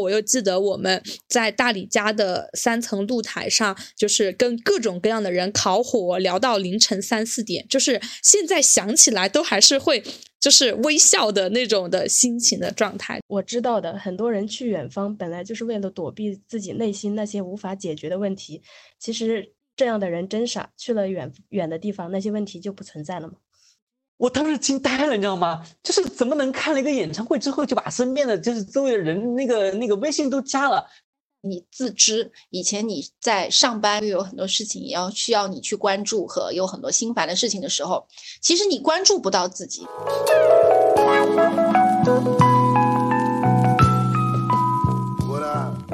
我又记得我们在大理家的三层露台上，就是跟各种各样的人烤火，聊到凌晨三四点，就是现在想起来都还是会就是微笑的那种的心情的状态。我知道的，很多人去远方本来就是为了躲避自己内心那些无法解决的问题。其实这样的人真傻，去了远远的地方，那些问题就不存在了吗？我当时惊呆了，你知道吗？就是怎么能看了一个演唱会之后就把身边的就是周围的人那个那个微信都加了？你自知以前你在上班又有很多事情也要需要你去关注和有很多心烦的事情的时候，其实你关注不到自己。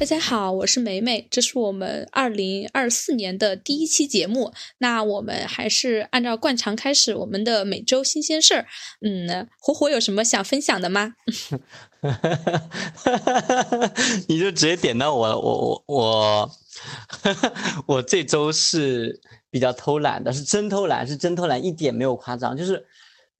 大家好，我是美美，这是我们二零二四年的第一期节目。那我们还是按照惯常开始我们的每周新鲜事儿。嗯，火火有什么想分享的吗？你就直接点到我了。我我我，我这周是比较偷懒的，是真偷懒，是真偷懒，一点没有夸张。就是，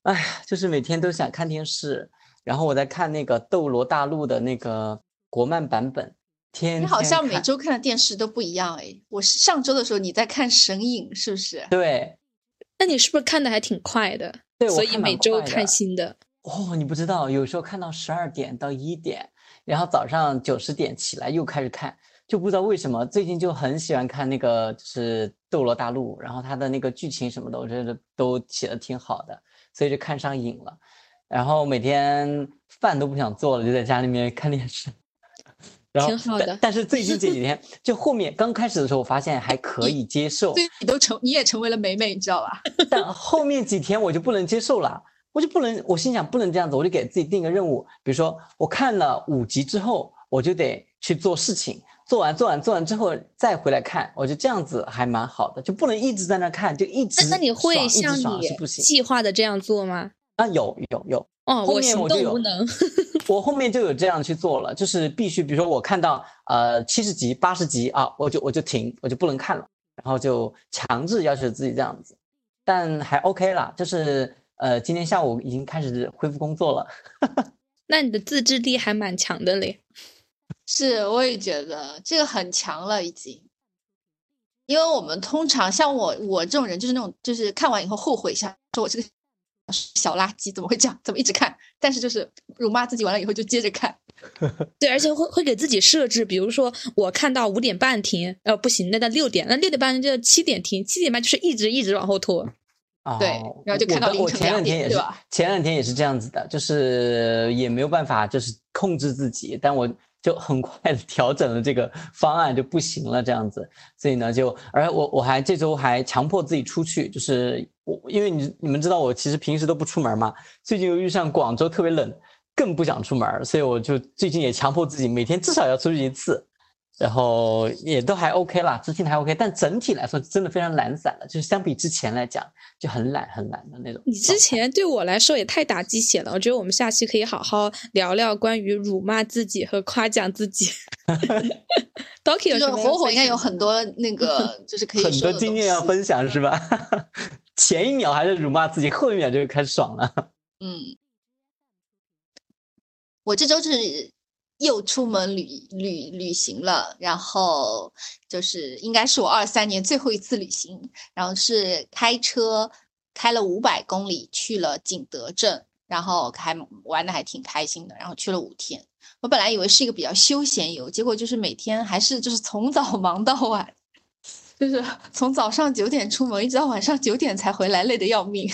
哎，就是每天都想看电视，然后我在看那个《斗罗大陆》的那个国漫版本。天，你好像每周看的电视都不一样哎。我是上周的时候你在看《神影》，是不是？对，那你是不是看的还挺快的？对，所以每周看新的。哦，你不知道，有时候看到十二点到一点，然后早上九十点起来又开始看，就不知道为什么最近就很喜欢看那个就是《斗罗大陆》，然后它的那个剧情什么的，我觉得都写的挺好的，所以就看上瘾了。然后每天饭都不想做了，就在家里面看电视。挺好的，但是最近这几 天，就后面刚开始的时候，我发现还可以接受。对，你都成，你也成为了美美，你知道吧？但后面几天我就不能接受了，我就不能，我心想不能这样子，我就给自己定个任务，比如说我看了五集之后，我就得去做事情，做完做完做完之后再回来看，我觉得这样子还蛮好的，就不能一直在那看，就一直。那你会像你计划的这样做吗？啊，有有有。哦，我就有，能。我后面就有这样去做了，就是必须，比如说我看到呃七十集、八十集啊，我就我就停，我就不能看了，然后就强制要求自己这样子，但还 OK 啦，就是呃今天下午已经开始恢复工作了。那你的自制力还蛮强的嘞。是，我也觉得这个很强了已经，因为我们通常像我我这种人就是那种就是看完以后后悔一下，说我这个。小垃圾怎么会这样？怎么一直看？但是就是辱骂自己完了以后就接着看。对，而且会会给自己设置，比如说我看到五点半停，呃，不行，那到六点，那六点半就七点停，七点半就是一直一直往后拖。对，然后就看到凌晨两点，对吧？前两天也是这样子的，就是也没有办法，就是控制自己，但我。就很快的调整了这个方案就不行了，这样子，所以呢，就而我我还这周还强迫自己出去，就是我因为你你们知道我其实平时都不出门嘛，最近又遇上广州特别冷，更不想出门，所以我就最近也强迫自己每天至少要出去一次。然后也都还 OK 啦，自信还 OK，但整体来说真的非常懒散了，就是相比之前来讲就很懒很懒的那种。你之前对我来说也太打鸡血了，我觉得我们下期可以好好聊聊关于辱骂自己和夸奖自己。Doki 有火火应该有很多那个就是可以很多经验要分享是吧？前一秒还是辱骂自己，后一秒就开始爽了。嗯，我这周是。又出门旅旅旅行了，然后就是应该是我二三年最后一次旅行，然后是开车开了五百公里去了景德镇，然后还玩的还挺开心的，然后去了五天。我本来以为是一个比较休闲游，结果就是每天还是就是从早忙到晚，就是从早上九点出门，一直到晚上九点才回来，累得要命。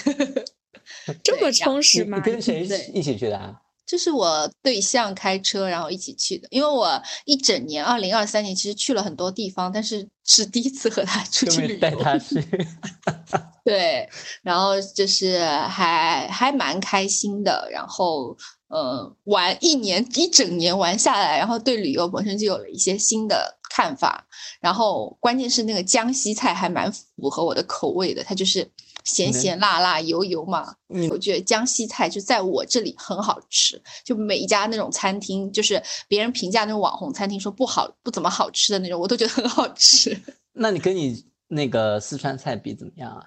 这么充实吗？你跟谁一起去的啊？这是我对象开车，然后一起去的。因为我一整年，二零二三年其实去了很多地方，但是是第一次和他出去旅游。带他去。对，然后就是还还蛮开心的。然后，呃，玩一年一整年玩下来，然后对旅游本身就有了一些新的看法。然后，关键是那个江西菜还蛮符合我的口味的，它就是咸咸辣辣、油油嘛。嗯我觉得江西菜就在我这里很好吃，就每一家那种餐厅，就是别人评价那种网红餐厅说不好、不怎么好吃的那种，我都觉得很好吃。那你跟你那个四川菜比怎么样啊？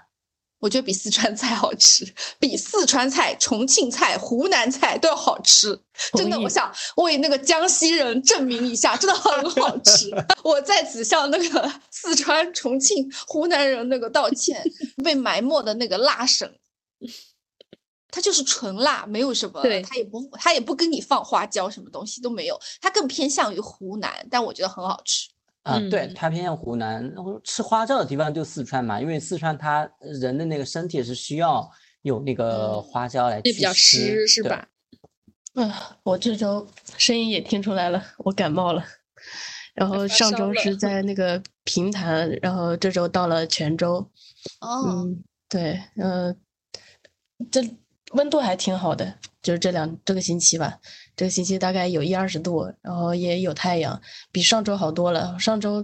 我觉得比四川菜好吃，比四川菜、重庆菜、湖南菜都要好吃。真的，我想为那个江西人证明一下，真的很好吃。我在此向那个四川、重庆、湖南人那个道歉，被埋没的那个辣省，它就是纯辣，没有什么，对它也不，它也不跟你放花椒，什么东西都没有，它更偏向于湖南，但我觉得很好吃。啊，对，嗯它偏向湖南，然后吃花椒的地方就四川嘛，因为四川它人的那个身体是需要有那个嗯花椒来也比较祛湿是吧？啊，我这周声音也听出来了，我感冒了。然后上周是 在那个平潭，然后这周到了泉州。哦，嗯，对，呃，这温度还挺好的，就是这两这个星期吧，这个星期大概有一二十度，然后也有太阳，比上周好多了。上周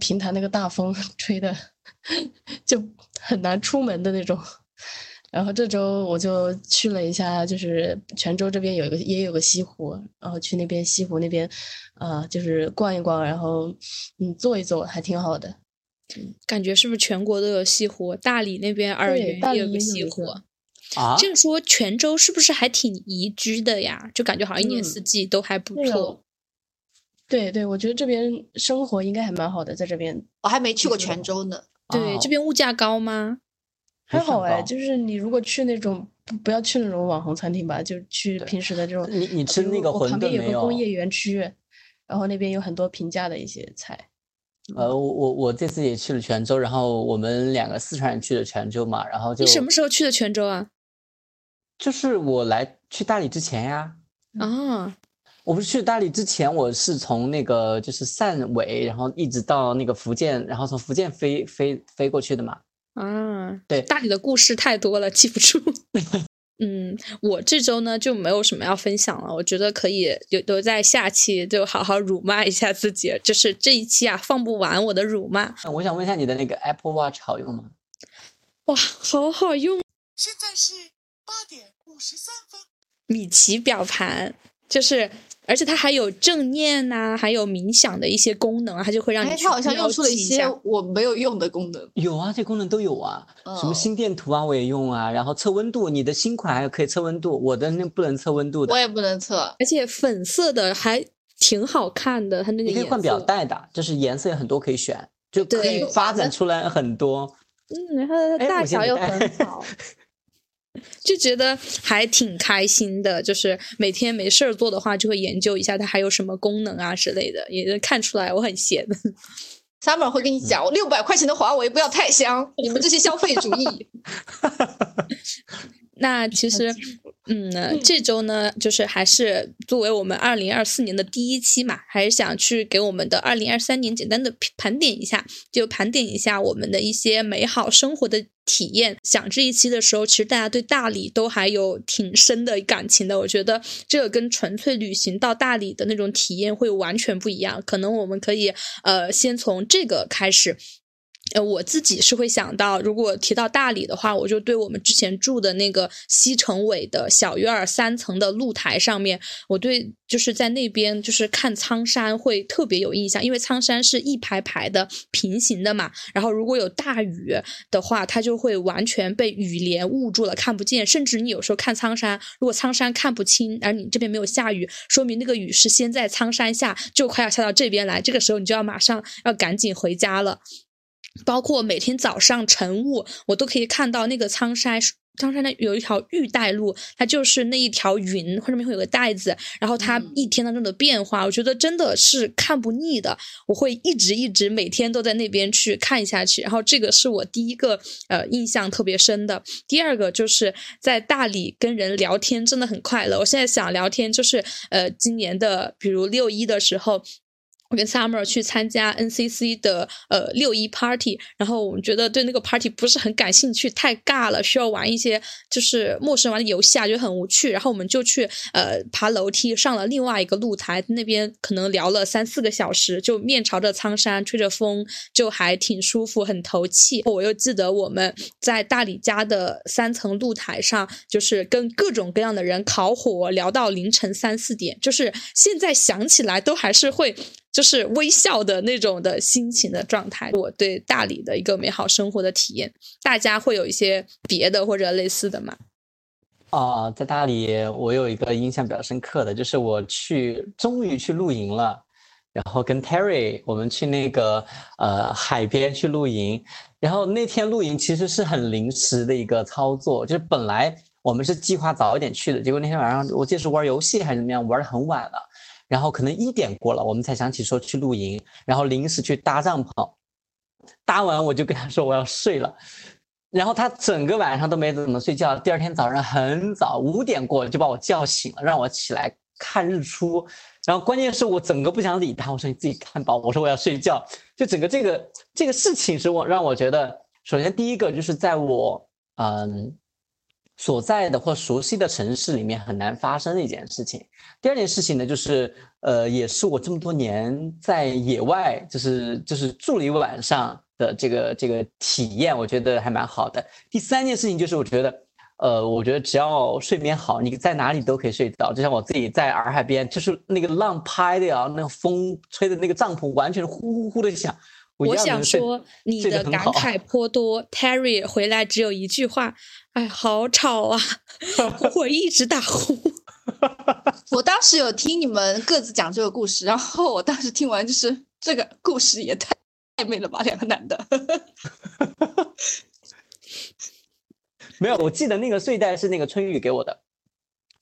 平潭那个大风 吹的 就很难出门的那种。然后这周我就去了一下，就是泉州这边有一个也有个西湖，然后去那边西湖那边，啊、就是逛一逛，然后嗯坐一坐，还挺好的。感觉是不是全国都有西湖？大理那边洱源也有个西湖。个啊，这样说，泉州是不是还挺宜居的呀？就感觉好像一年嗯四季都还不错哦。对对，我觉得这边生活应该还蛮好的，在这边我还没去过泉州呢。对，哦这边物价高吗？还好哎。就是你如果去那种不不要去那种网红餐厅吧，就去平时的这种。你你吃那个馄我旁边有个工业园区，然后那边有很多平价的一些菜。呃，我我我这次也去了泉州，然后我们两个四川人去了泉州嘛，然后就你什么时候去的泉州啊？就是我来去大理之前呀，啊，我不是去大理之前，我是从那个就是汕尾，然后一直到那个福建，然后从福建飞飞飞过去的嘛。啊，对大理的故事太多了，记不住。嗯，我这周呢就没有什么要分享了，我觉得可以留留在下期就好好辱骂一下自己，就是这一期啊放不完我的辱骂，呃我想问一下你的那个 Apple Watch 好用吗？哇，好好用！现在是八点五十三分。米奇表盘，就是而且它还有正念呐、还有冥想的一些功能啊，它就会让你哎，它好像标用出了一些我没有用的功能。有啊，这功能都有啊，什么哦心电图啊我也用啊，然后测温度，你的新款还可以测温度，我的那不能测温度的我。也不能测。而且粉色的还挺好看的，它那个颜你可以换表带的，就是颜色有很多可以选，就可以发展出来很多。嗯，然后它哎大小又很好，就觉得还挺开心的。就是每天没事儿做的话，就会研究一下它还有什么功能啊之类的，也能看出来我很闲。Summer 会跟你讲，我六百块钱的华为不要太香，你们这些消费主义。那其实，嗯，这周呢，就是还是作为我们二零二四年的第一期嘛，还是想去给我们的二零二三年简单的盘点一下，就盘点一下我们的一些美好生活的体验。想这一期的时候，其实大家对大理都还有挺深的感情的。我觉得这个跟纯粹旅行到大理的那种体验会完全不一样。可能我们可以呃，先从这个开始。呃，我自己是会想到，如果提到大理的话，我就对我们之前住的那个西城尾的小院儿三层的露台上面，我对就是在那边就是看苍山会特别有印象，因为苍山是一排排的平行的嘛，然后如果有大雨的话，它就会完全被雨帘捂住了，看不见，甚至你有时候看苍山，如果苍山看不清，而你这边没有下雨，说明那个雨是先在苍山下，就快要下到这边来，这个时候你就要马上要赶紧回家了。包括每天早上晨雾，我都可以看到那个苍山。苍山那有一条玉带路，它就是那一条云，上面会有个带子，然后它一天当中的变化，我觉得真的是看不腻的。我会一直一直每天都在那边去看下去，然后这个是我第一个呃印象特别深的。第二个就是在大理跟人聊天真的很快乐。我现在想聊天，就是呃今年的比如六一的时候。我跟 Summer 去参加 NCC 的呃六一 party，然后我们觉得对那个 party 不是很感兴趣，太尬了，需要玩一些就是陌生玩的游戏啊，就很无趣。然后我们就去呃爬楼梯上了另外一个露台，那边可能聊了三四个小时，就面朝着苍山，吹着风，就还挺舒服，很投气。我又记得我们在大理家的三层露台上，就是跟各种各样的人烤火，聊到凌晨三四点，就是现在想起来都还是会。就是微笑的那种的心情的状态，我对大理的一个美好生活的体验，大家会有一些别的或者类似的吗？啊，在大理我有一个印象比较深刻的，就是我去终于去露营了，然后跟 Terry 我们去那个呃海边去露营，然后那天露营其实是很临时的一个操作，就是本来我们是计划早一点去的，结果那天晚上我记得是玩游戏还是怎么样，玩的很晚了。然后可能一点过了，我们才想起说去露营，然后临时去搭帐篷，搭完我就跟他说我要睡了，然后他整个晚上都没怎么睡觉，第二天早上很早五点过就把我叫醒了，让我起来看日出，然后关键是我整个不想理他，我说你自己看吧，我说我要睡觉，就整个这个这个事情是我让我觉得，首先第一个就是在我嗯。所在的或熟悉的城市里面很难发生的一件事情。第二件事情呢，就是呃，也是我这么多年在野外，就是就是住了一晚上的这个这个体验，我觉得还蛮好的。第三件事情就是，我觉得，呃，我觉得只要睡眠好，你在哪里都可以睡着。就像我自己在洱海边，就是那个浪拍的呀，那个风吹的那个帐篷，完全呼呼呼的响。我想说，你的感慨颇多。Terry 回来只有一句话：“哎，好吵啊！” 我一直打呼。我当时有听你们各自讲这个故事，然后我当时听完就是这个故事也太暧昧了吧，两个男的。没有，我记得那个睡袋是那个春雨给我的。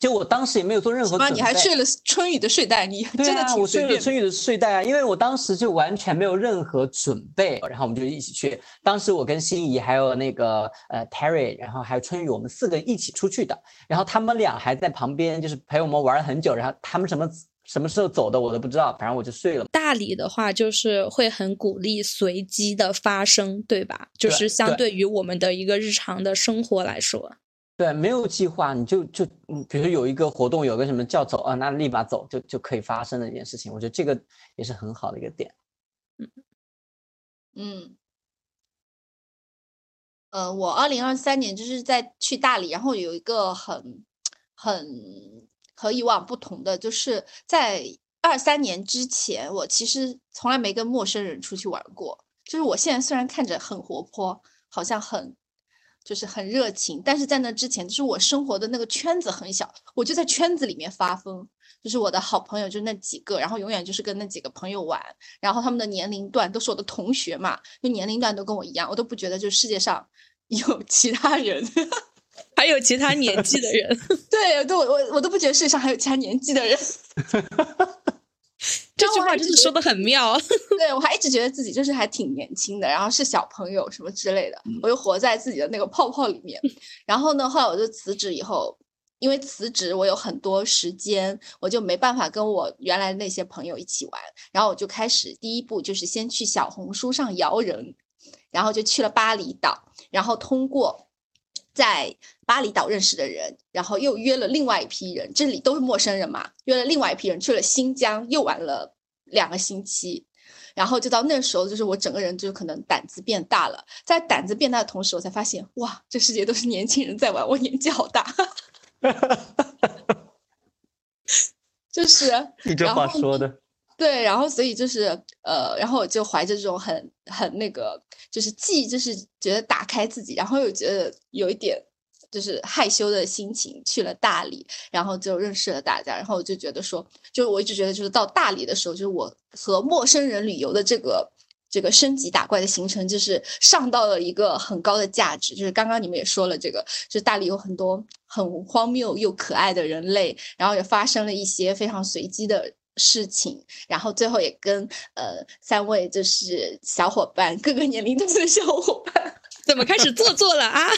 就我当时也没有做任何准备，你还睡了春雨的睡袋，你真的我睡了春雨的睡袋啊，因为我当时就完全没有任何准备，然后我们就一起去。当时我跟心仪还有那个呃 Terry，然后还有春雨，我们四个一起出去的。然后他们俩还在旁边，就是陪我们玩了很久。然后他们什么什么时候走的我都不知道，反正我就睡了。大理的话就是会很鼓励随机的发生，对吧？就是相对于我们的一个日常的生活来说。对，没有计划，你就就嗯，比如有一个活动，有个什么叫走啊，那立马走就就可以发生的一件事情。我觉得这个也是很好的一个点。嗯嗯，呃，我二零二三年就是在去大理，然后有一个很很和以往不同的，就是在二三年之前，我其实从来没跟陌生人出去玩过。就是我现在虽然看着很活泼，好像很。就是很热情，但是在那之前，就是我生活的那个圈子很小，我就在圈子里面发疯。就是我的好朋友就那几个，然后永远就是跟那几个朋友玩，然后他们的年龄段都是我的同学嘛，就年龄段都跟我一样，我都不觉得就世界上 有其他人，还有其他年纪的人。对，对我我我都不觉得世界上还有其他年纪的人。这句话真的说的很妙，对我还一直觉得自己就是还挺年轻的，然后是小朋友什么之类的，我就活在自己的那个泡泡里面。然后呢，后来我就辞职以后，因为辞职我有很多时间，我就没办法跟我原来那些朋友一起玩，然后我就开始第一步就是先去小红书上摇人，然后就去了巴厘岛，然后通过。在巴厘岛认识的人，然后又约了另外一批人，这里都是陌生人嘛，约了另外一批人去了新疆，又玩了两个星期，然后就到那时候，就是我整个人就可能胆子变大了，在胆子变大的同时，我才发现，哇，这世界都是年轻人在玩，我年纪好大，就是 你这话说的。对，然后所以就是呃，然后我就怀着这种很很那个，就是既就是觉得打开自己，然后又觉得有一点就是害羞的心情去了大理，然后就认识了大家，然后我就觉得说，就我一直觉得就是到大理的时候，就是我和陌生人旅游的这个这个升级打怪的行程，就是上到了一个很高的价值。就是刚刚你们也说了，这个就是大理有很多很荒谬又可爱的人类，然后也发生了一些非常随机的。事情，然后最后也跟呃三位就是小伙伴，各个年龄段的小伙伴，怎么开始做作了啊？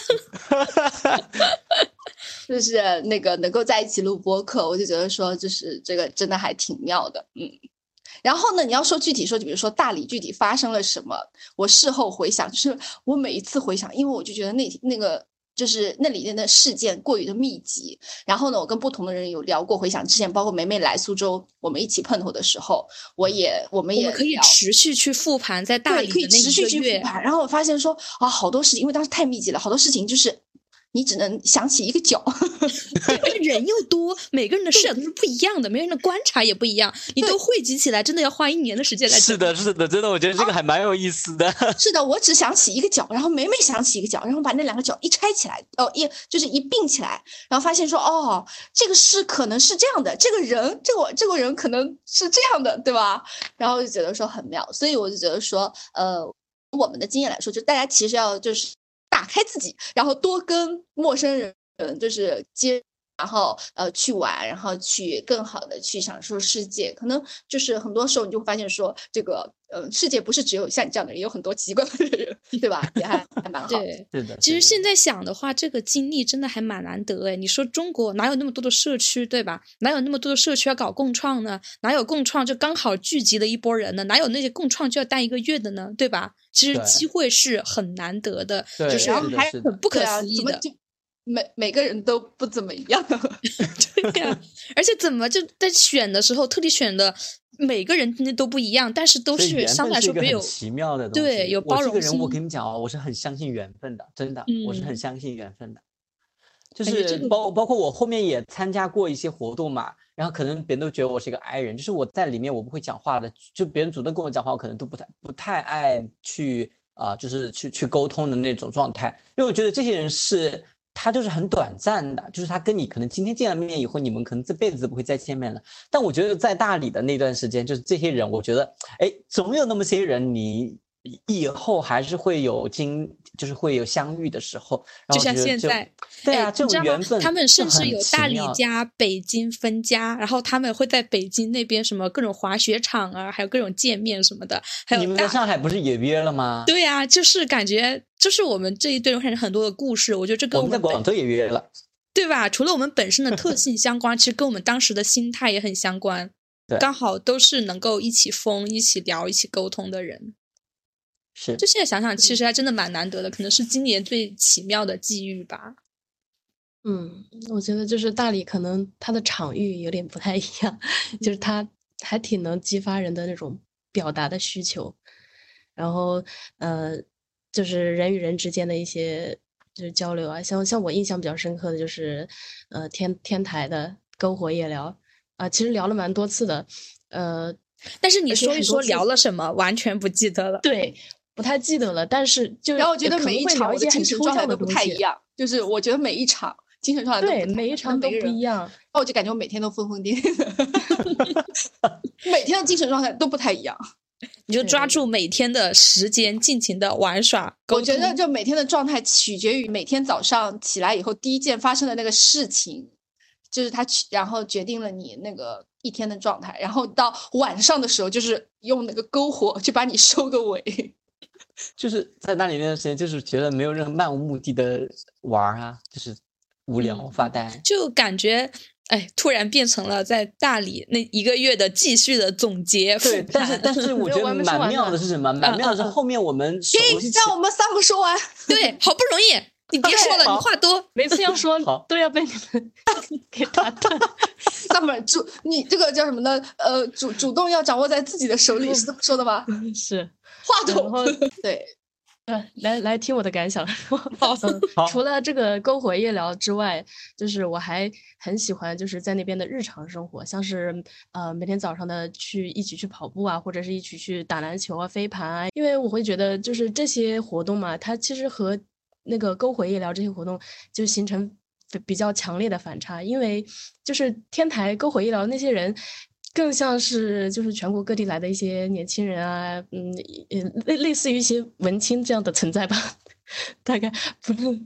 就是那个能够在一起录播客，我就觉得说，就是这个真的还挺妙的，嗯。然后呢，你要说具体说，就比如说大理具体发生了什么，我事后回想，就是我每一次回想，因为我就觉得那那个。就是那里面的事件过于的密集，然后呢，我跟不同的人有聊过，回想之前，包括梅梅来苏州，我们一起碰头的时候，我也我们也可以持续去复盘在大理可以持续去复盘，然后我发现说啊，好多事情，因为当时太密集了，好多事情就是。你只能想起一个角，人又多，每个人的视角都是不一样的，每个人的观察也不一样，你都汇集起来，真的要花一年的时间来。是的，是的，真的，我觉得这个还蛮有意思的。是的，我只想起一个角，然后每每想起一个角，然后把那两个角一拆起来，哦，一就是一并起来，然后发现说，哦，这个是可能是这样的，这个人，这个这个人可能是这样的，对吧？然后就觉得说很妙，所以我就觉得说，呃，我们的经验来说，就大家其实要就是。开自己，然后多跟陌生人，就是接，然后呃去玩，然后去更好的去享受世界。可能就是很多时候你就会发现说，这个呃世界不是只有像你这样的人，有很多奇怪的人，对吧？也还还蛮好。对，是的。其实现在想的话，这个经历真的还蛮难得哎。你说中国哪有那么多的社区，对吧？哪有那么多的社区要搞共创呢？哪有共创就刚好聚集了一波人呢？哪有那些共创就要待一个月的呢？对吧？其实机会是很难得的，就是还很不可思议的。每每个人都不怎么样，对呀。而且怎么就在选的时候特地选的每个人都不一样，但是都是相对来说没有奇妙的对有包容性。我这个人，我跟你讲哦，我是很相信缘分的，真的，我是很相信缘分的。就是包包括我后面也参加过一些活动嘛。然后可能别人都觉得我是一个 I 人，就是我在里面我不会讲话的，就别人主动跟我讲话，我可能都不太不太爱去啊，就是去去沟通的那种状态，因为我觉得这些人是他就是很短暂的，就是他跟你可能今天见了面以后，你们可能这辈子都不会再见面了。但我觉得在大理的那段时间，就是这些人，我觉得哎，总有那么些人你。以后还是会有经，就是会有相遇的时候，就像现在，对啊，这种缘分，他们甚至有大理家、北京分家，然后他们会在北京那边什么各种滑雪场啊，还有各种见面什么的。还有你们在上海不是也约了吗？对啊，就是感觉就是我们这一对人看很多的故事，我觉得这跟我们在广州也约了，对吧？除了我们本身的特性相关，其实跟我们当时的心态也很相关，刚好都是能够一起疯、一起聊、一起沟通的人。是，就现在想想，其实还真的蛮难得的，可能是今年最奇妙的际遇吧。嗯，我觉得就是大理，可能它的场域有点不太一样，就是它还挺能激发人的那种表达的需求。然后，呃，就是人与人之间的一些就是交流啊，像像我印象比较深刻的就是，呃，天天台的篝火夜聊啊，其实聊了蛮多次的，呃，但是你说一说聊了什么，完全不记得了。对。不太记得了，但是就然后我觉得每一场我的精神状态都不太一样，就是我觉得每一场精神状态对每一场都不一样，那我就感觉我每天都疯疯癫癫的，每天的精神状态都不太一样。你就抓住每天的时间，尽情的玩耍。我觉得就每天的状态取决于每天早上起来以后第一件发生的那个事情，就是他去，然后决定了你那个一天的状态，然后到晚上的时候，就是用那个篝火去把你收个尾。就是在那里那段时间，就是觉得没有任何漫无目的的玩啊，就是无聊发呆，就感觉哎，突然变成了在大理那一个月的继续的总结。对，但是但是我觉得蛮妙的是什么？蛮妙的是后面我们给让我们三个说完。对，好不容易你别说了，你话多，每次要说都要被你们 给打断。Summer 主，你这个叫什么呢？呃，主主动要掌握在自己的手里，是这么说的吧？是。话筒 对，呃，来来听我的感想。除了这个篝火夜聊之外，就是我还很喜欢，就是在那边的日常生活，像是呃每天早上的去一起去跑步啊，或者是一起去打篮球啊、飞盘啊。因为我会觉得，就是这些活动嘛，它其实和那个篝火夜聊这些活动就形成比较强烈的反差。因为就是天台篝火夜聊那些人。更像是就是全国各地来的一些年轻人啊，嗯，类类似于一些文青这样的存在吧，大概不是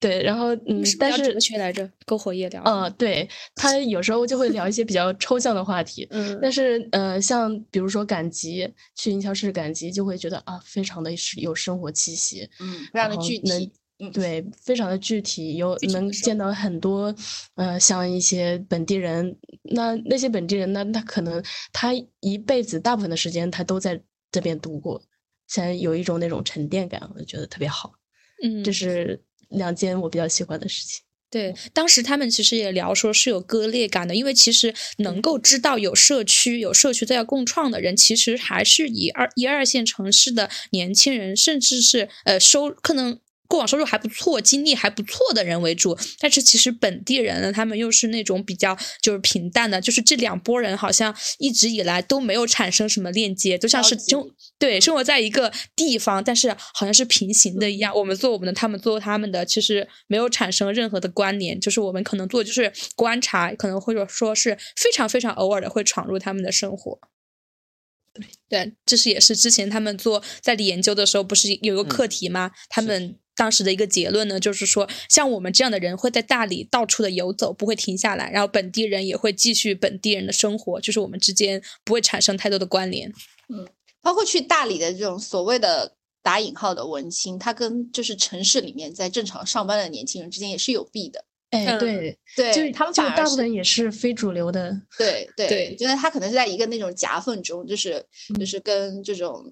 对，然后嗯，但是哲学来着，篝火夜聊，嗯，对他有时候就会聊一些比较抽象的话题，嗯，但是呃，像比如说赶集，去营销市赶集，就会觉得啊，非常的是有生活气息，嗯，非常的具体，嗯，对，非常的具体，有能见到很多，呃，像一些本地人，那那些本地人呢，他可能他一辈子大部分的时间他都在这边度过，现在有一种那种沉淀感，我觉得特别好，嗯，这是两件我比较喜欢的事情。对，当时他们其实也聊说是有割裂感的，因为其实能够知道有社区、有社区在要共创的人，其实还是以二一二线城市的年轻人，甚至是呃收可能。过往收入还不错、经历还不错的人为主，但是其实本地人呢，他们又是那种比较就是平淡的，就是这两拨人好像一直以来都没有产生什么链接，就像是交集生。对生活在一个地方，但是好像是平行的一样，我们做我们的，他们做他们的，其实没有产生任何的关联，就是我们可能做就是观察，可能或者说是非常非常偶尔的会闯入他们的生活。对，这是也是之前他们做在研究的时候，不是有一个课题吗？他们当时的一个结论呢，就是说，像我们这样的人会在大理到处的游走，不会停下来，然后本地人也会继续本地人的生活，就是我们之间不会产生太多的关联。嗯包括去大理的这种所谓的打引号的文青，他跟就是城市里面在正常上班的年轻人之间也是有弊的。哎，嗯对，对就他们反而大部分也是非主流的，对对对觉得他可能是在一个那种夹缝中，就是嗯就是跟这种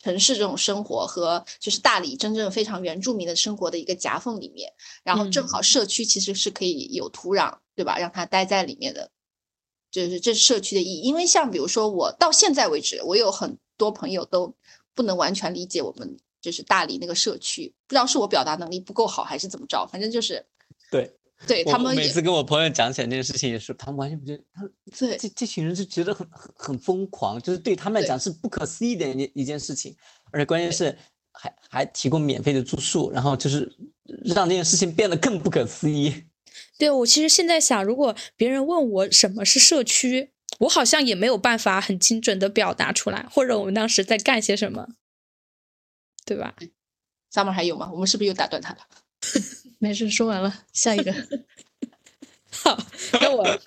城市这种生活和就是大理真正非常原住民的生活的一个夹缝里面，然后正嗯好社区其实是可以有土壤，对吧？让他待在里面的，就是这是社区的意义。因为像比如说我到现在为止，我有很多朋友都不能完全理解我们就是大理那个社区，不知道是我表达能力不够好还是怎么着，反正就是对，对他们每次跟我朋友讲起来这件事情，也是他们完全不觉得，他这这这群人就觉得很很很疯狂，就是对他们来讲是不可思议的一一件事情，而且关键是还还提供免费的住宿，然后就是让这件事情变得更不可思议。对我其实现在想，如果别人问我什么是社区，我好像也没有办法很精准的表达出来，或者我们当时在干些什么，对吧？summer 还有吗？我们是不是又打断他了？没事，说完了，下一个。好，那我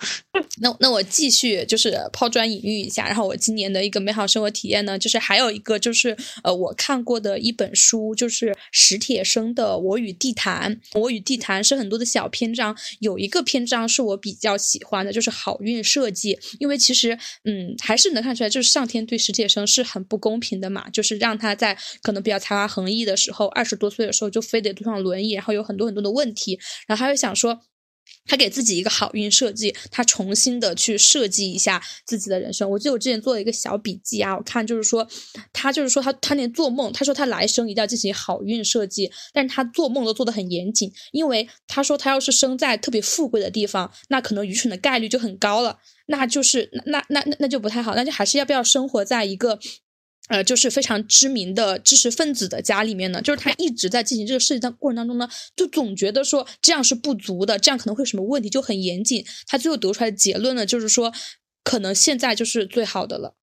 那那我继续就是抛砖引玉一下，然后我今年的一个美好生活体验呢，就是还有一个就是呃我看过的一本书，就是史铁生的《我与地坛》。《我与地坛》是很多的小篇章，有一个篇章是我比较喜欢的，就是好运设计。因为其实嗯还是能看出来，就是上天对史铁生是很不公平的嘛，就是让他在可能比较才华横溢的时候，二十多岁的时候就非得坐上轮椅，然后有很多很多的问题，然后他就想说。他给自己一个好运设计，他重新的去设计一下自己的人生。我记得我之前做了一个小笔记啊，我看就是说，他就是说他他连做梦，他说他来生一定要进行好运设计，但是他做梦都做得很严谨，因为他说他要是生在特别富贵的地方，那可能愚蠢的概率就很高了，那就是那那那那就不太好，那就还是要不要生活在一个。呃，就是非常知名的知识分子的家里面呢，就是他一直在进行这个设计的过程当中呢，就总觉得说这样是不足的，这样可能会有什么问题，就很严谨。他最后得出来的结论呢，就是说，可能现在就是最好的了，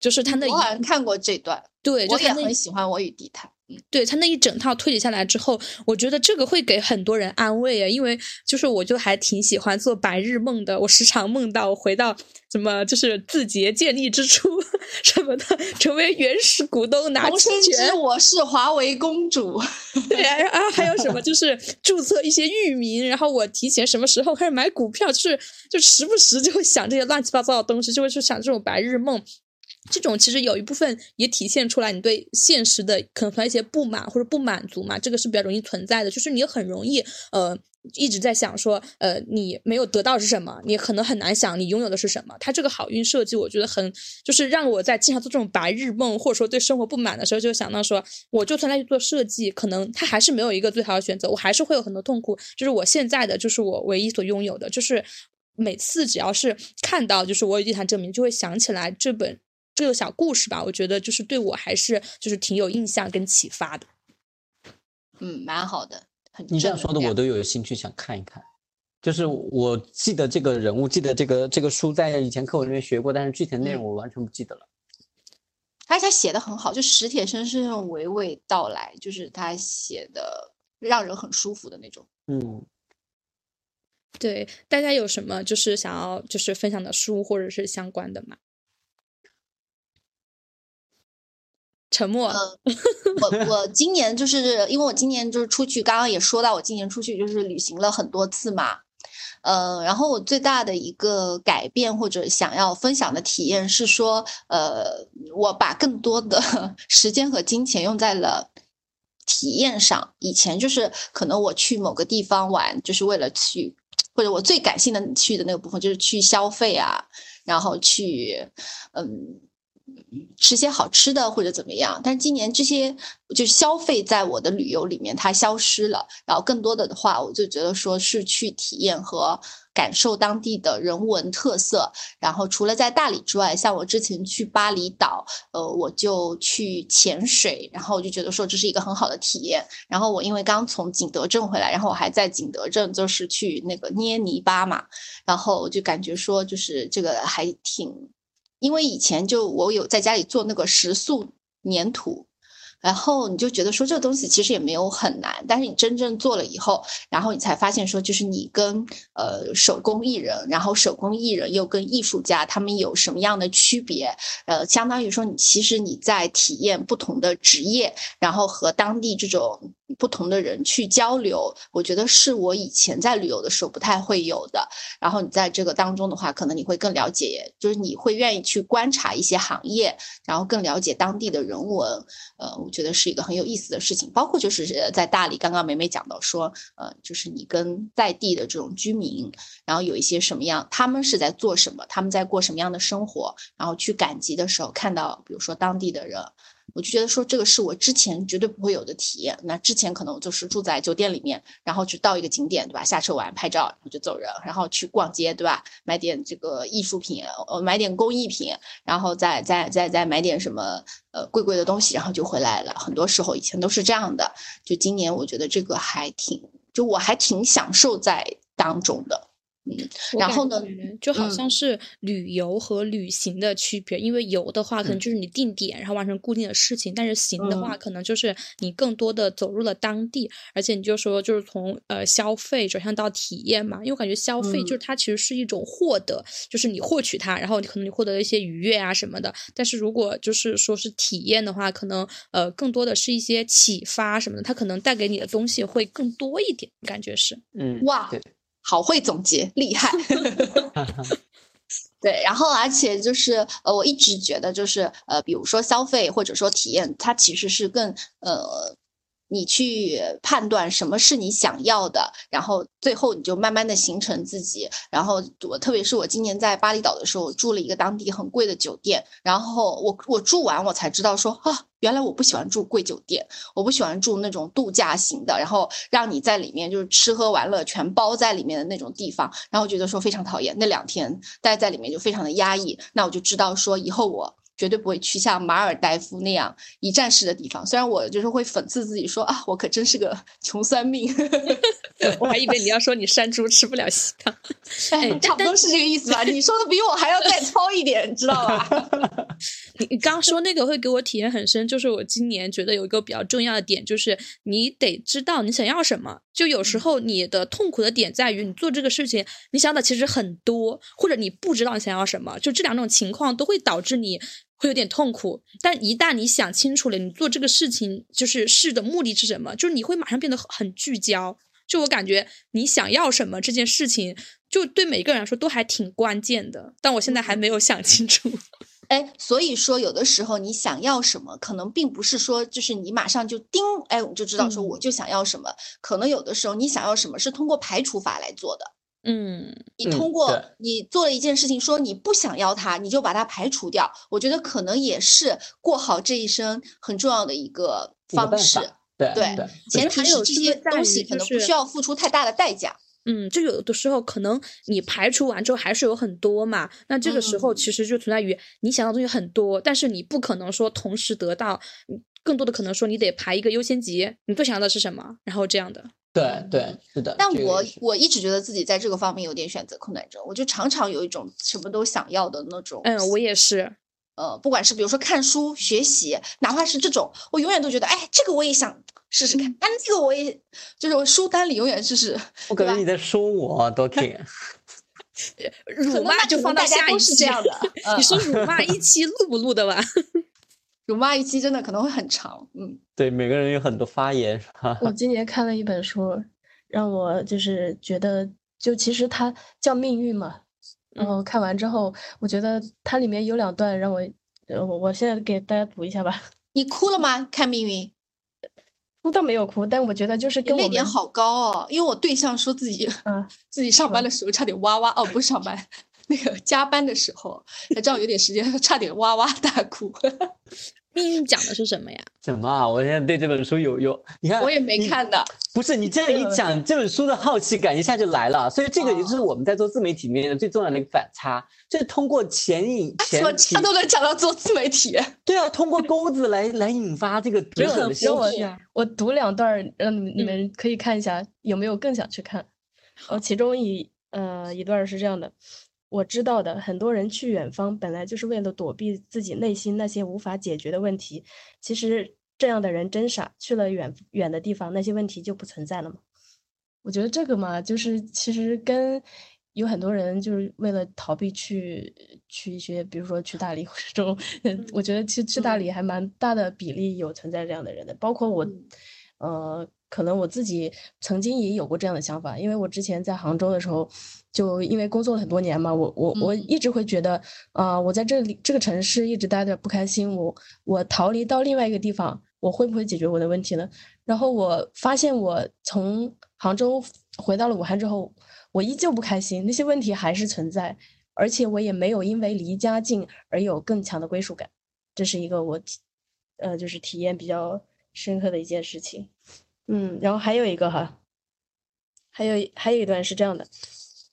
就是他那一我好像看过这段，对，就我也他很喜欢《我与地坛》。嗯，对他那一整套推理下来之后，我觉得这个会给很多人安慰啊，因为就是我就还挺喜欢做白日梦的，我时常梦到我回到什么就是字节建立之初 什么的，成为原始股东拿期重生之权，我是华为公主。对啊，然后还有什么就是注册一些域名，然后我提前什么时候开始买股票，就是就时不时就会想这些乱七八糟的东西，就会去想这种白日梦。这种其实有一部分也体现出来你对现实的可能一些不满或者不满足嘛，这个是比较容易存在的，就是你很容易呃一直在想说呃你没有得到是什么，你可能很难想你拥有的是什么。他这个好运设计，我觉得很就是让我在经常做这种白日梦或者说对生活不满的时候，就想到说我就算再去做设计，可能它还是没有一个最好的选择，我还是会有很多痛苦。就是我现在的就是我唯一所拥有的，就是每次只要是看到就是我有地坛证明，就会想起来这本。这个小故事吧，我觉得就是对我还是就是挺有印象跟启发的。嗯，蛮好的，很你这样说的，我都有兴趣想看一看。就是我记得这个人物，记得这个这个书在以前课文里面学过，但是具体的内容我完全不记得了。而且他写的很好，就史铁生是那种娓娓道来，就是他写的让人很舒服的那种。嗯，对，大家有什么就是想要就是分享的书或者是相关的吗？沉默。我我今年就是因为我今年就是出去，刚刚也说到我今年出去就是旅行了很多次嘛，呃，然后我最大的一个改变或者想要分享的体验是说，呃，我把更多的 时间和金钱用在了体验上。以前就是可能我去某个地方玩，就是为了去，或者我最感性的去的那个部分就是去消费啊，然后去，嗯。吃些好吃的或者怎么样，但是今年这些就消费在我的旅游里面它消失了，然后更多的的话，我就觉得说是去体验和感受当地的人文特色。然后除了在大理之外，像我之前去巴厘岛，呃，我就去潜水，然后我就觉得说这是一个很好的体验。然后我因为刚从景德镇回来，然后我还在景德镇就是去那个捏泥巴嘛，然后我就感觉说就是这个还挺。因为以前就我有在家里做那个石塑粘土。然后你就觉得说这东西其实也没有很难，但是你真正做了以后，然后你才发现说，就是你跟呃手工艺人，然后手工艺人又跟艺术家他们有什么样的区别？呃，相当于说你其实你在体验不同的职业，然后和当地这种不同的人去交流，我觉得是我以前在旅游的时候不太会有的。然后你在这个当中的话，可能你会更了解，就是你会愿意去观察一些行业，然后更了解当地的人文，呃。我觉得是一个很有意思的事情，包括就是在大理，刚刚梅梅讲到说，呃，就是你跟在地的这种居民，然后有一些什么样，他们是在做什么，他们在过什么样的生活，然后去赶集的时候看到，比如说当地的人。我就觉得说这个是我之前绝对不会有的体验。那之前可能就是住在酒店里面，然后去到一个景点，对吧？下车玩拍照，然后就走人，然后去逛街，对吧？买点这个艺术品，呃，买点工艺品，然后再再再再买点什么呃贵贵的东西，然后就回来了。很多时候以前都是这样的。就今年我觉得这个还挺，就我还挺享受在当中的。嗯，然后呢，就好像是旅游和旅行的区别，因为游的话可能就是你定点，然后完成固定的事情，但是行的话可能就是你更多的走入了当地，而且你就说就是从呃消费转向到体验嘛，因为我感觉消费就是它其实是一种获得，就是你获取它，然后你可能你获得了一些愉悦啊什么的，但是如果就是说是体验的话，可能呃更多的是一些启发什么的，它可能带给你的东西会更多一点，感觉是，嗯，哇。好会总结，厉害。对，然后而且就是呃，我一直觉得就是呃，比如说消费或者说体验，它其实是更呃。你去判断什么是你想要的，然后最后你就慢慢的形成自己。然后我特别是我今年在巴厘岛的时候，我住了一个当地很贵的酒店。然后我我住完我才知道说啊，原来我不喜欢住贵酒店，我不喜欢住那种度假型的，然后让你在里面就是吃喝玩乐全包在里面的那种地方。然后觉得说非常讨厌，那两天待在里面就非常的压抑。那我就知道说以后我。绝对不会去像马尔代夫那样一站式的地方。虽然我就是会讽刺自己说啊，我可真是个穷酸命。我还以为你要说你山猪吃不了稀汤，哎，差不多是这个意思吧？你说的比我还要再糙一点，知道吧？你你刚刚说那个会给我体验很深，就是我今年觉得有一个比较重要的点，就是你得知道你想要什么。就有时候你的痛苦的点在于你做这个事情，你想的其实很多，或者你不知道你想要什么，就这两种情况都会导致你。会有点痛苦，但一旦你想清楚了，你做这个事情就是事的目的是什么，就是你会马上变得很聚焦。就我感觉，你想要什么这件事情，就对每个人来说都还挺关键的。但我现在还没有想清楚。哎，所以说有的时候你想要什么，可能并不是说就是你马上就叮，哎，我就知道说我就想要什么。可能有的时候你想要什么是通过排除法来做的。嗯，你通过你做了一件事情，说你不想要它，你就把它排除掉。我觉得可能也是过好这一生很重要的一个方式。对对，前提是这些东西可能不需要付出太大的代价。嗯，就有的时候可能你排除完之后还是有很多嘛。那这个时候其实就存在于你想要东西很多，但是你不可能说同时得到。更多的可能说你得排一个优先级，你最想要的是什么，然后这样的。对对，是的。但我我一直觉得自己在这个方面有点选择困难症，我就常常有一种什么都想要的那种。嗯，我也是。呃，不管是比如说看书学习，哪怕是这种，我永远都觉得，哎，这个我也想试试看，但，这个我也就是书单里永远就是。我感觉你在说我多 King。辱骂就放到下一期。这样的。你说辱骂一期录不录的吧？辱骂一期真的可能会很长。嗯，对，每个人有很多发言。我今年看了一本书，让我就是觉得，就其实它叫命运嘛。然后看完之后，我觉得它里面有两段让我，呃，我我现在给大家读一下吧。你哭了吗？看命运。哭倒没有哭，但我觉得就是跟我泪点好高哦，因为我对象说自己，嗯，自己上班的时候差点哇哇哦，不是上班，那个加班的时候，才正好有点时间，差点哇哇大哭。命运讲的是什么呀？什么啊？我现在对这本书有有，你看我也没看的。不是你这样一讲，这本书的好奇感一下就来了。所以这个也是我们在做自媒体里面的最重要的一个反差，就是通过前引前他都能讲到做自媒体。对啊，通过钩子来 来引发这个读者的兴趣。我读两段，让你们你们可以看一下，有没有更想去看？哦，其中一呃一段是这样的。我知道的，很多人去远方本来就是为了躲避自己内心那些无法解决的问题。其实这样的人真傻，去了远远的地方，那些问题就不存在了吗？我觉得这个嘛，就是其实跟有很多人就是为了逃避去去一些，比如说去大理或者这种，我觉得去去大理还蛮大的比例有存在这样的人的，包括我，呃。可能我自己曾经也有过这样的想法，因为我之前在杭州的时候，就因为工作了很多年嘛，我我我一直会觉得，啊，我在这里这个城市一直待着不开心，我我逃离到另外一个地方，我会不会解决我的问题呢？然后我发现我从杭州回到了武汉之后，我依旧不开心，那些问题还是存在，而且我也没有因为离家近而有更强的归属感，这是一个我体呃就是体验比较深刻的一件事情。嗯，然后还有一个哈，还有还有一段是这样的：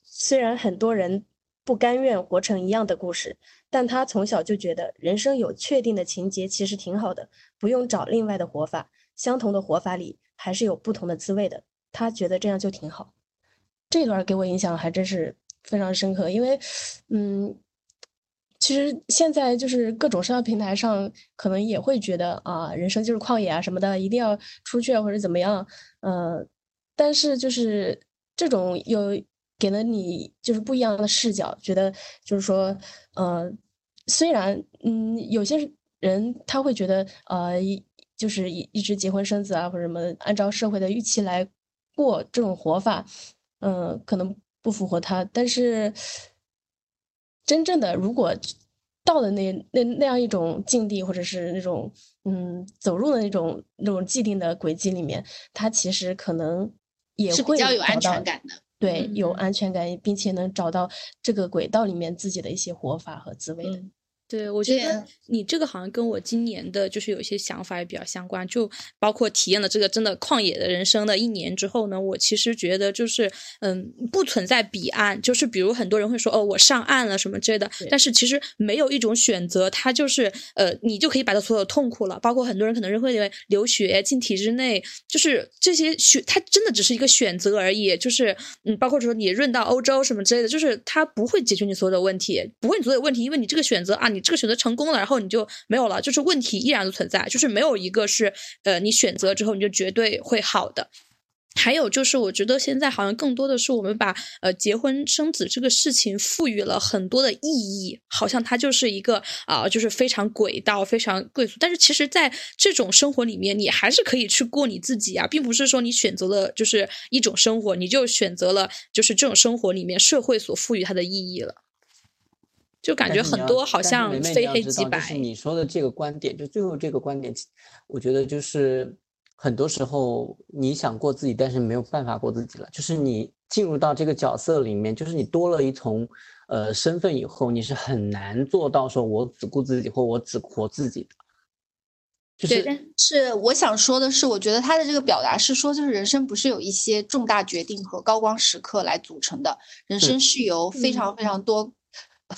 虽然很多人不甘愿活成一样的故事，但他从小就觉得人生有确定的情节其实挺好的，不用找另外的活法。相同的活法里还是有不同的滋味的，他觉得这样就挺好。这段给我印象还真是非常深刻，因为，嗯。其实现在就是各种社交平台上，可能也会觉得啊，人生就是旷野啊什么的，一定要出去或者怎么样，呃，但是就是这种有给了你就是不一样的视角，觉得就是说，呃，虽然嗯，有些人他会觉得呃，就是一一直结婚生子啊或者什么，按照社会的预期来过这种活法，嗯，可能不符合他，但是。真正的，如果到了那那那样一种境地，或者是那种嗯走入的那种那种既定的轨迹里面，他其实可能也会比较有安全感的，对，有安全感，并且能找到这个轨道里面自己的一些活法和滋味的。对，我觉得你这个好像跟我今年的就是有一些想法也比较相关，就包括体验了这个真的旷野的人生的一年之后呢，我其实觉得就是嗯，不存在彼岸，就是比如很多人会说哦，我上岸了什么之类的，但是其实没有一种选择，它就是呃，你就可以摆脱所有痛苦了，包括很多人可能会认为留学进体制内，就是这些选，它真的只是一个选择而已，就是嗯，包括说你润到欧洲什么之类的，就是它不会解决你所有的问题，不会你所有问题，因为你这个选择啊，你。这个选择成功了，然后你就没有了，就是问题依然都存在，就是没有一个是呃，你选择之后你就绝对会好的。还有就是，我觉得现在好像更多的是我们把呃结婚生子这个事情赋予了很多的意义，好像它就是一个啊，就是非常轨道、非常贵族。但是其实，在这种生活里面，你还是可以去过你自己啊，并不是说你选择了就是一种生活，你就选择了就是这种生活里面社会所赋予它的意义了。就感觉很多好像非黑即白。就是你说的这个观点，就最后这个观点，我觉得就是很多时候你想过自己，但是没有办法过自己了。就是你进入到这个角色里面，就是你多了一重呃身份以后，你是很难做到说我只顾自己或我只活自己的。就是是我想说的是，我觉得他的这个表达是说，就是人生不是有一些重大决定和高光时刻来组成的，人生是由非常非常多。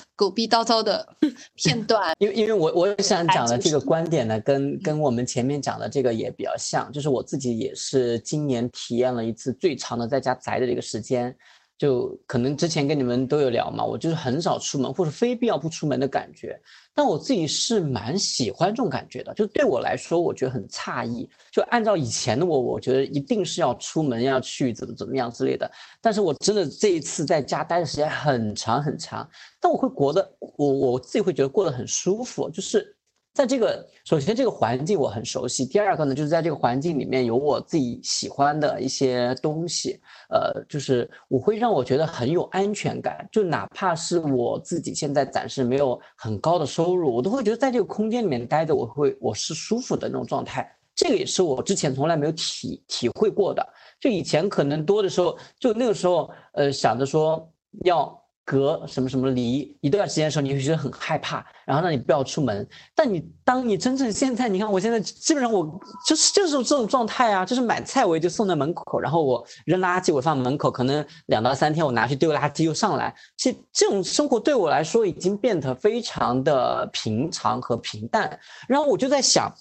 狗逼叨叨的片段，因为因为我我想讲的这个观点呢，跟跟我们前面讲的这个也比较像，就是我自己也是今年体验了一次最长的在家宅的这个时间。就可能之前跟你们都有聊嘛，我就是很少出门或者非必要不出门的感觉，但我自己是蛮喜欢这种感觉的。就对我来说，我觉得很诧异。就按照以前的我，我觉得一定是要出门要去怎么怎么样之类的。但是我真的这一次在家待的时间很长很长，但我会过得我我自己会觉得过得很舒服，就是在这个首先这个环境我很熟悉，第二个呢就是在这个环境里面有我自己喜欢的一些东西，呃，就是我会让我觉得很有安全感，就哪怕是我自己现在暂时没有很高的收入，我都会觉得在这个空间里面待着，我会我是舒服的那种状态。这个也是我之前从来没有体体会过的。就以前可能多的时候，就那个时候，呃，想着说要隔什么什么离一段时间的时候，你会觉得很害怕，然后让你不要出门。但你当你真正现在，你看我现在基本上我就是就是这种状态啊，就是买菜我也就送在门口，然后我扔垃圾我放门口，可能两到三天我拿去丢垃圾又上来。其实这种生活对我来说已经变得非常的平常和平淡。然后我就在想。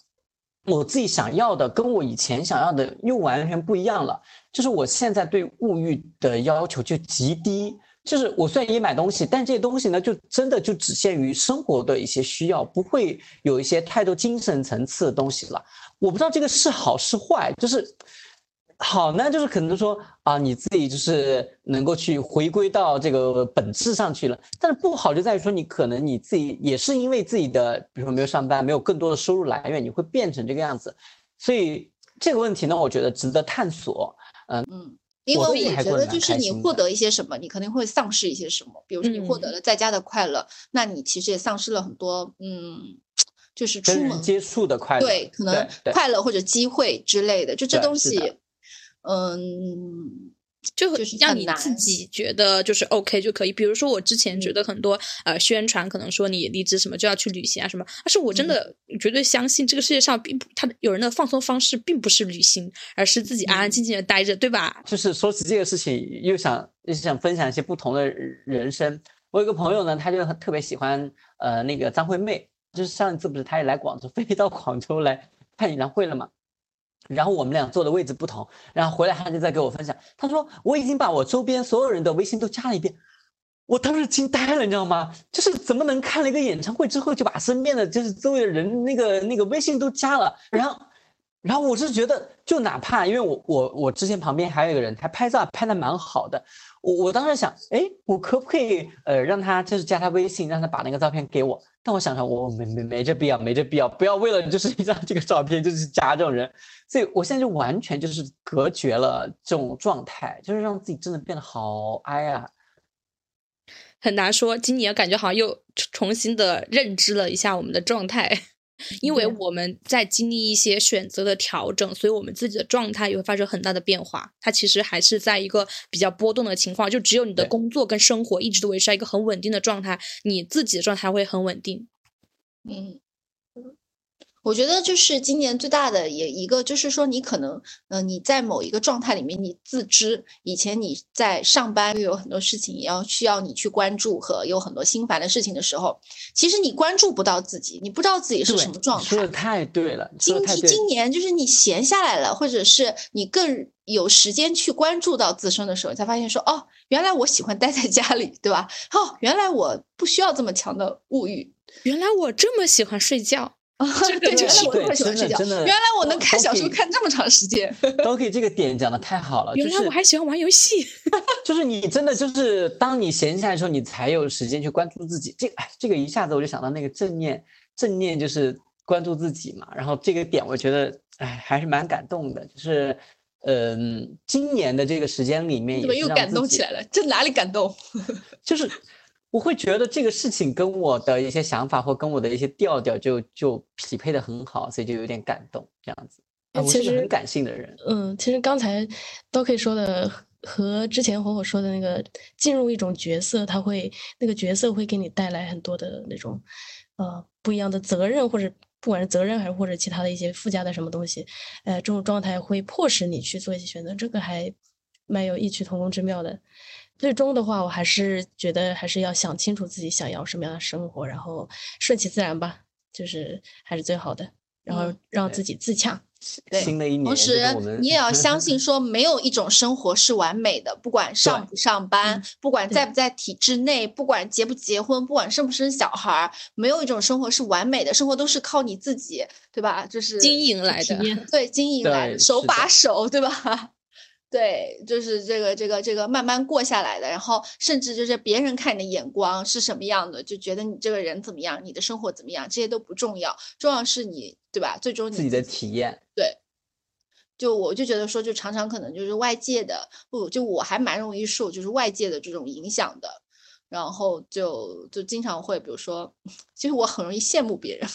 我自己想要的跟我以前想要的又完全不一样了，就是我现在对物欲的要求就极低，就是我虽然也买东西，但这些东西呢，就真的就只限于生活的一些需要，不会有一些太多精神层次的东西了。我不知道这个是好是坏，就是。好呢，就是可能说啊，你自己就是能够去回归到这个本质上去了。但是不好就在于说，你可能你自己也是因为自己的，比如说没有上班，没有更多的收入来源，你会变成这个样子。所以这个问题呢，我觉得值得探索。嗯嗯，因为我觉得就是你获得一些什么，你肯定会丧失一些什么。比如说你获得了在家的快乐，那你其实也丧失了很多，嗯，就是出门接触的快乐，对，可能快乐或者机会之类的，就这东西。嗯，就让你自己觉得就是 OK 就可以。比如说，我之前觉得很多呃宣传可能说你离职什么就要去旅行啊什么，但是我真的绝对相信这个世界上并不，他有人的放松方式并不是旅行，而是自己安安静静的待着，对吧？就是说起这个事情，又想又想分享一些不同的人生。我有个朋友呢，他就特别喜欢呃那个张惠妹，就是上一次不是他也来广州，飞到广州来看演唱会了嘛。然后我们俩坐的位置不同，然后回来他就再给我分享，他说我已经把我周边所有人的微信都加了一遍，我当时惊呆了，你知道吗？就是怎么能看了一个演唱会之后就把身边的就是周围的人那个那个微信都加了，然后，然后我是觉得就哪怕因为我我我之前旁边还有一个人，他拍照拍的蛮好的。我我当时想，哎，我可不可以呃让他就是加他微信，让他把那个照片给我？但我想想，我没没没这必要，没这必要，不要为了就是一张这个照片就是加这种人，所以我现在就完全就是隔绝了这种状态，就是让自己真的变得好哀啊。很难说，今年感觉好像又重新的认知了一下我们的状态。因为我们在经历一些选择的调整，所以我们自己的状态也会发生很大的变化。它其实还是在一个比较波动的情况，就只有你的工作跟生活一直都维持在一个很稳定的状态，你自己的状态会很稳定。嗯。我觉得就是今年最大的也一个，就是说你可能，嗯，你在某一个状态里面，你自知以前你在上班又有很多事情也要需要你去关注和有很多心烦的事情的时候，其实你关注不到自己，你不知道自己是什么状态。说的太对了。今今年就是你闲下来了，或者是你更有时间去关注到自身的时候，才发现说，哦，原来我喜欢待在家里，对吧？哦，原来我不需要这么强的物欲，原来我这么喜欢睡觉。啊，对，原来我喜欢睡觉，原来我能看小说看这么长时间。都可以，这个点讲的太好了。原来我还喜欢玩游戏，就是你真的就是当你闲下来的时候，你才有时间去关注自己。这哎，这个一下子我就想到那个正念，正念就是关注自己嘛。然后这个点我觉得哎还是蛮感动的，就是嗯，今年的这个时间里面，怎么又感动起来了？这哪里感动？就是。我会觉得这个事情跟我的一些想法或跟我的一些调调就就匹配的很好，所以就有点感动这样子。我是很感性的人。嗯，其实刚才都可以说的和之前火火说的那个进入一种角色，他会那个角色会给你带来很多的那种呃不一样的责任，或者不管是责任还是或者其他的一些附加的什么东西，呃，这种状态会迫使你去做一些选择，这个还蛮有异曲同工之妙的。最终的话，我还是觉得还是要想清楚自己想要什么样的生活，然后顺其自然吧，就是还是最好的。然后让自己自洽。对，新的一年，同时你也要相信，说没有一种生活是完美的，不管上不上班，不管在不在体制内，不管结不结婚，不管生不生小孩，没有一种生活是完美的，生活都是靠你自己，对吧？就是经营来的，对，经营来的，手把手，对吧？对，就是这个这个这个慢慢过下来的，然后甚至就是别人看你的眼光是什么样的，就觉得你这个人怎么样，你的生活怎么样，这些都不重要，重要是你对吧？最终你自己的体验。对，就我就觉得说，就常常可能就是外界的，不就我还蛮容易受就是外界的这种影响的，然后就就经常会比如说，其实我很容易羡慕别人。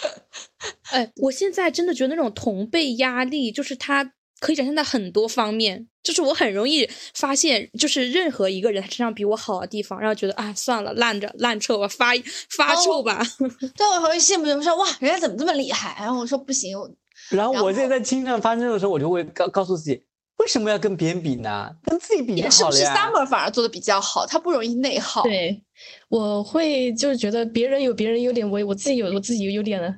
哎，我现在真的觉得那种同辈压力，就是它可以展现在很多方面。就是我很容易发现，就是任何一个人他身上比我好的地方，然后觉得啊，算了，烂着烂臭，吧发发臭吧。对，我很容易羡慕别人说哇，人家怎么这么厉害？然后我说不行。然后我现在经常发生的时候，我就会告告诉自己，为什么要跟别人比呢？跟自己比就好了呀。是不是 Summer 反而做的比较好？他不容易内耗。对，我会就是觉得别人有别人优点，我我自己有我自己有优点的。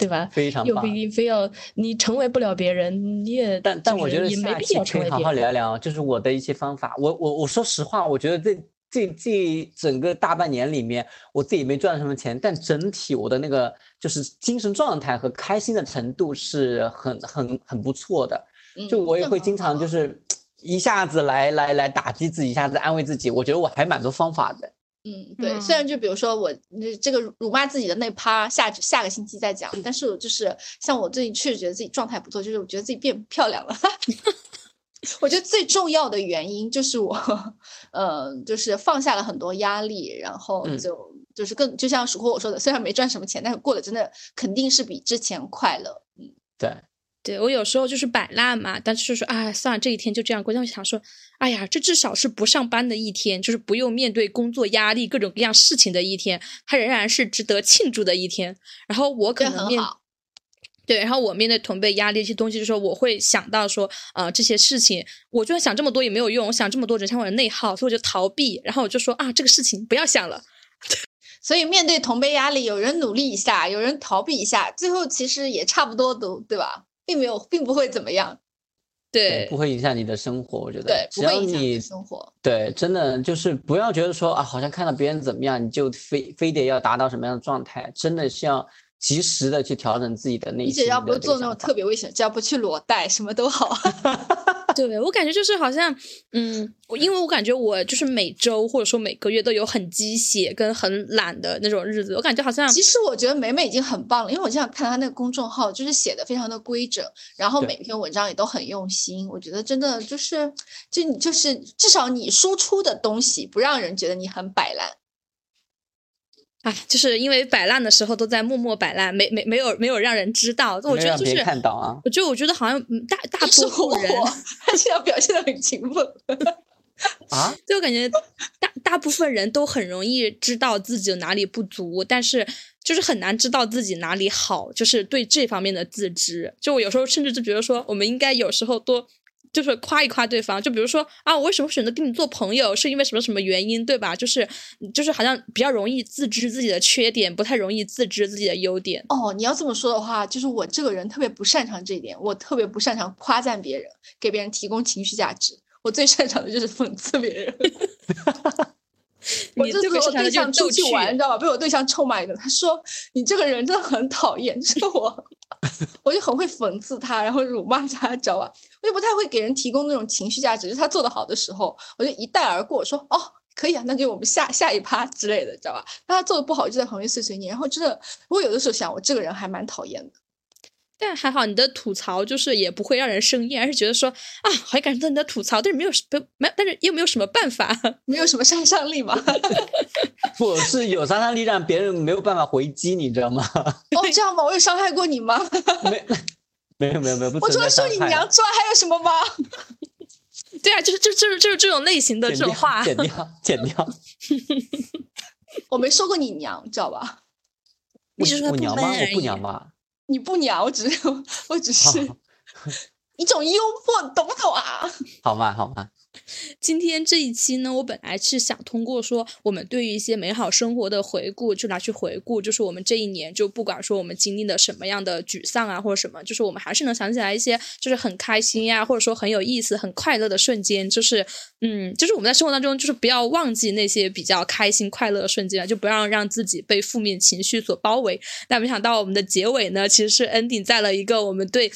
对吧？非常棒又不一定非要你成为不了别人，你也但但我觉得也没必要成为可以好好聊聊，就是我的一些方法。我我我说实话，我觉得这这这整个大半年里面，我自己没赚什么钱，但整体我的那个就是精神状态和开心的程度是很很很不错的。就我也会经常就是一下子来来来打击自己，一下子安慰自己。我觉得我还蛮多方法的。嗯，对，虽然就比如说我这个辱骂自己的那趴下下个星期再讲，但是我就是像我最近确实觉得自己状态不错，就是我觉得自己变漂亮了。我觉得最重要的原因就是我，呃，就是放下了很多压力，然后就就是更就像鼠和我说的，虽然没赚什么钱，但是过得真的肯定是比之前快乐。嗯，对。对我有时候就是摆烂嘛，但是说啊，算了，这一天就这样过。但我想说，哎呀，这至少是不上班的一天，就是不用面对工作压力、各种各样事情的一天，它仍然是值得庆祝的一天。然后我可能面对，然后我面对同辈压力这些东西的时候，我会想到说，啊，这些事情，我就算想这么多也没有用，我想这么多只像我的内耗，所以我就逃避。然后我就说啊，这个事情不要想了。所以面对同辈压力，有人努力一下，有人逃避一下，最后其实也差不多都对吧？并没有，并不会怎么样，对，不会影响你的生活。我觉得，对，只要你生活，对，真的就是不要觉得说啊，好像看到别人怎么样，你就非非得要达到什么样的状态，真的是要及时的去调整自己的内心。你只要不做那种特别危险，只要不去裸贷，什么都好。对我感觉就是好像，嗯，我因为我感觉我就是每周或者说每个月都有很鸡血跟很懒的那种日子，我感觉好像。其实我觉得美美已经很棒了，因为我经常看她那个公众号，就是写的非常的规整，然后每篇文章也都很用心。我觉得真的就是，就你就是至少你输出的东西不让人觉得你很摆烂。哎，就是因为摆烂的时候都在默默摆烂，没没没有没有让人知道。我觉得就是看到啊，我就我觉得好像大大部分人，还是要表现的很勤奋啊，就感觉大大部分人都很容易知道自己哪里不足，但是就是很难知道自己哪里好，就是对这方面的自知。就我有时候甚至就觉得说，我们应该有时候多。就是夸一夸对方，就比如说啊，我为什么选择跟你做朋友，是因为什么什么原因，对吧？就是就是好像比较容易自知自己的缺点，不太容易自知自己的优点。哦，你要这么说的话，就是我这个人特别不擅长这一点，我特别不擅长夸赞别人，给别人提供情绪价值。我最擅长的就是讽刺别人。我这次我对象出去玩，你知道吧？被我对象臭骂一顿，他说你这个人真的很讨厌，就是我。我就很会讽刺他，然后辱骂他，知道吧？我就不太会给人提供那种情绪价值。就是他做的好的时候，我就一带而过，说哦，可以啊，那就我们下下一趴之类的，知道吧？那他做的不好，就在旁边碎碎念。然后真的，我有的时候想，我这个人还蛮讨厌的。但还好，你的吐槽就是也不会让人生厌，而是觉得说啊，好感受到你的吐槽，但是没有不没，但是又没有什么办法，没有什么杀伤力嘛。不是有杀伤力，让别人没有办法回击，你知道吗？哦，这样吗？我有伤害过你吗？没，没有，没有，没有。我除了说你娘之外，还有什么吗？对啊，就是就就是就是这种类型的这种话，剪掉，剪掉。我没说过你娘，知道吧？你是说不娘吗？我不娘吧？你不鸟，我只是我只是一种幽默，懂不懂啊？好嘛，好嘛。今天这一期呢，我本来是想通过说我们对于一些美好生活的回顾，就拿去回顾，就是我们这一年，就不管说我们经历了什么样的沮丧啊，或者什么，就是我们还是能想起来一些，就是很开心呀，或者说很有意思、很快乐的瞬间。就是，嗯，就是我们在生活当中，就是不要忘记那些比较开心、快乐的瞬间，就不要让自己被负面情绪所包围。但没想到我们的结尾呢，其实是 ending 在了一个我们对。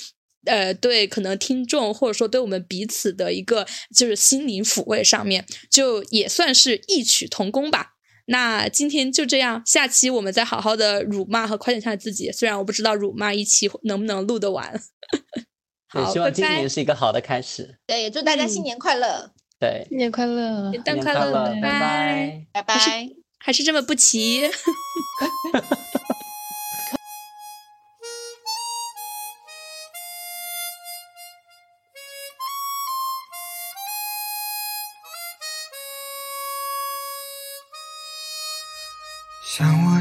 呃，对可能听众或者说对我们彼此的一个就是心灵抚慰上面，就也算是异曲同工吧。那今天就这样，下期我们再好好的辱骂和夸奖一下自己。虽然我不知道辱骂一期能不能录得完。对，好，希望今拜拜年是一个好的开始。对，也祝大家新年快乐，对，新年快乐！元旦快乐，乐，拜拜。拜拜。还是这么不齐。